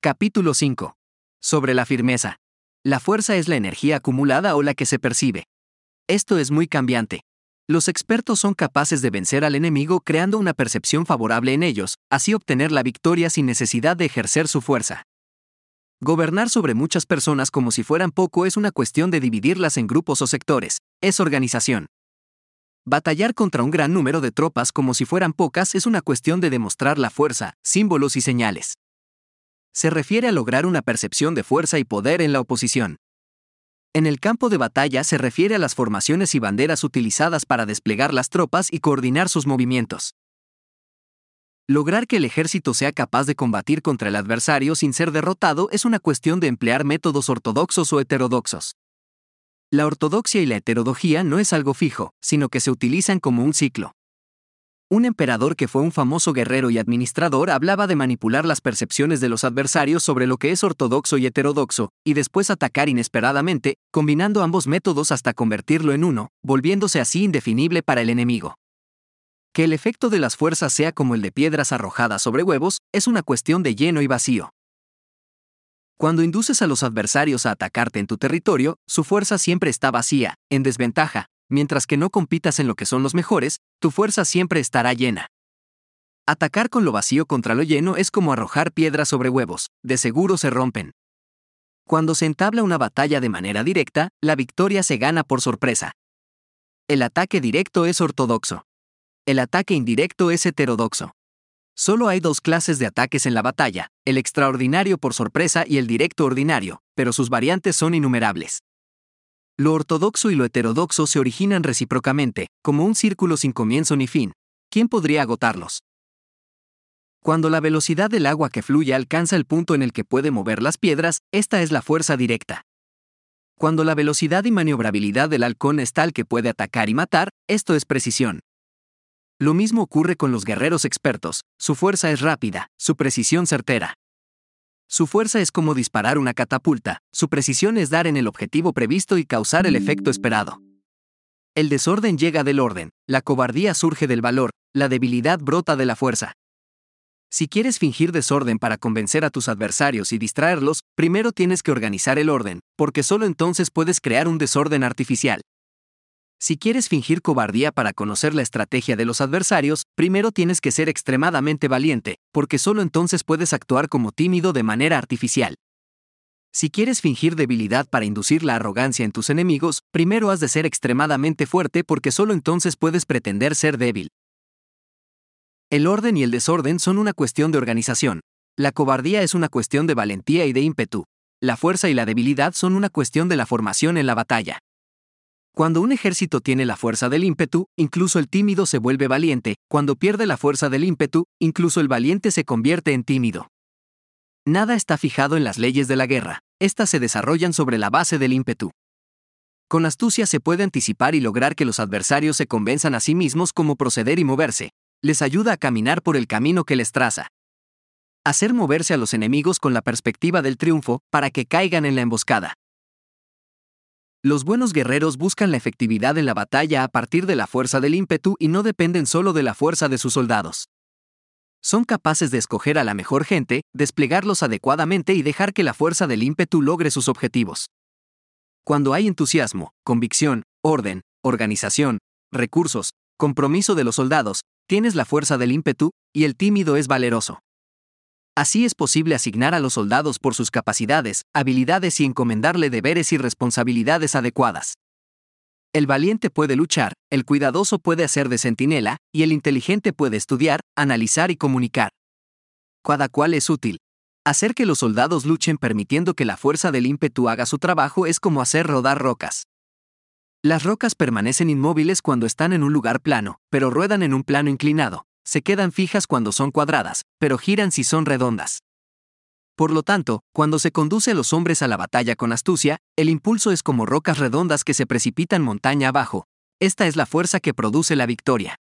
Capítulo 5. Sobre la firmeza. La fuerza es la energía acumulada o la que se percibe. Esto es muy cambiante. Los expertos son capaces de vencer al enemigo creando una percepción favorable en ellos, así obtener la victoria sin necesidad de ejercer su fuerza. Gobernar sobre muchas personas como si fueran poco es una cuestión de dividirlas en grupos o sectores, es organización. Batallar contra un gran número de tropas como si fueran pocas es una cuestión de demostrar la fuerza, símbolos y señales se refiere a lograr una percepción de fuerza y poder en la oposición. En el campo de batalla se refiere a las formaciones y banderas utilizadas para desplegar las tropas y coordinar sus movimientos. Lograr que el ejército sea capaz de combatir contra el adversario sin ser derrotado es una cuestión de emplear métodos ortodoxos o heterodoxos. La ortodoxia y la heterodoxia no es algo fijo, sino que se utilizan como un ciclo. Un emperador que fue un famoso guerrero y administrador hablaba de manipular las percepciones de los adversarios sobre lo que es ortodoxo y heterodoxo, y después atacar inesperadamente, combinando ambos métodos hasta convertirlo en uno, volviéndose así indefinible para el enemigo. Que el efecto de las fuerzas sea como el de piedras arrojadas sobre huevos, es una cuestión de lleno y vacío. Cuando induces a los adversarios a atacarte en tu territorio, su fuerza siempre está vacía, en desventaja, mientras que no compitas en lo que son los mejores, tu fuerza siempre estará llena. Atacar con lo vacío contra lo lleno es como arrojar piedras sobre huevos, de seguro se rompen. Cuando se entabla una batalla de manera directa, la victoria se gana por sorpresa. El ataque directo es ortodoxo. El ataque indirecto es heterodoxo. Solo hay dos clases de ataques en la batalla, el extraordinario por sorpresa y el directo ordinario, pero sus variantes son innumerables. Lo ortodoxo y lo heterodoxo se originan recíprocamente, como un círculo sin comienzo ni fin. ¿Quién podría agotarlos? Cuando la velocidad del agua que fluye alcanza el punto en el que puede mover las piedras, esta es la fuerza directa. Cuando la velocidad y maniobrabilidad del halcón es tal que puede atacar y matar, esto es precisión. Lo mismo ocurre con los guerreros expertos, su fuerza es rápida, su precisión certera. Su fuerza es como disparar una catapulta, su precisión es dar en el objetivo previsto y causar el efecto esperado. El desorden llega del orden, la cobardía surge del valor, la debilidad brota de la fuerza. Si quieres fingir desorden para convencer a tus adversarios y distraerlos, primero tienes que organizar el orden, porque solo entonces puedes crear un desorden artificial. Si quieres fingir cobardía para conocer la estrategia de los adversarios, primero tienes que ser extremadamente valiente, porque solo entonces puedes actuar como tímido de manera artificial. Si quieres fingir debilidad para inducir la arrogancia en tus enemigos, primero has de ser extremadamente fuerte porque solo entonces puedes pretender ser débil. El orden y el desorden son una cuestión de organización. La cobardía es una cuestión de valentía y de ímpetu. La fuerza y la debilidad son una cuestión de la formación en la batalla. Cuando un ejército tiene la fuerza del ímpetu, incluso el tímido se vuelve valiente, cuando pierde la fuerza del ímpetu, incluso el valiente se convierte en tímido. Nada está fijado en las leyes de la guerra, estas se desarrollan sobre la base del ímpetu. Con astucia se puede anticipar y lograr que los adversarios se convenzan a sí mismos cómo proceder y moverse, les ayuda a caminar por el camino que les traza. Hacer moverse a los enemigos con la perspectiva del triunfo, para que caigan en la emboscada. Los buenos guerreros buscan la efectividad en la batalla a partir de la fuerza del ímpetu y no dependen solo de la fuerza de sus soldados. Son capaces de escoger a la mejor gente, desplegarlos adecuadamente y dejar que la fuerza del ímpetu logre sus objetivos. Cuando hay entusiasmo, convicción, orden, organización, recursos, compromiso de los soldados, tienes la fuerza del ímpetu, y el tímido es valeroso. Así es posible asignar a los soldados por sus capacidades, habilidades y encomendarle deberes y responsabilidades adecuadas. El valiente puede luchar, el cuidadoso puede hacer de centinela, y el inteligente puede estudiar, analizar y comunicar. Cada cual es útil. Hacer que los soldados luchen permitiendo que la fuerza del ímpetu haga su trabajo es como hacer rodar rocas. Las rocas permanecen inmóviles cuando están en un lugar plano, pero ruedan en un plano inclinado se quedan fijas cuando son cuadradas, pero giran si son redondas. Por lo tanto, cuando se conduce a los hombres a la batalla con astucia, el impulso es como rocas redondas que se precipitan montaña abajo. Esta es la fuerza que produce la victoria.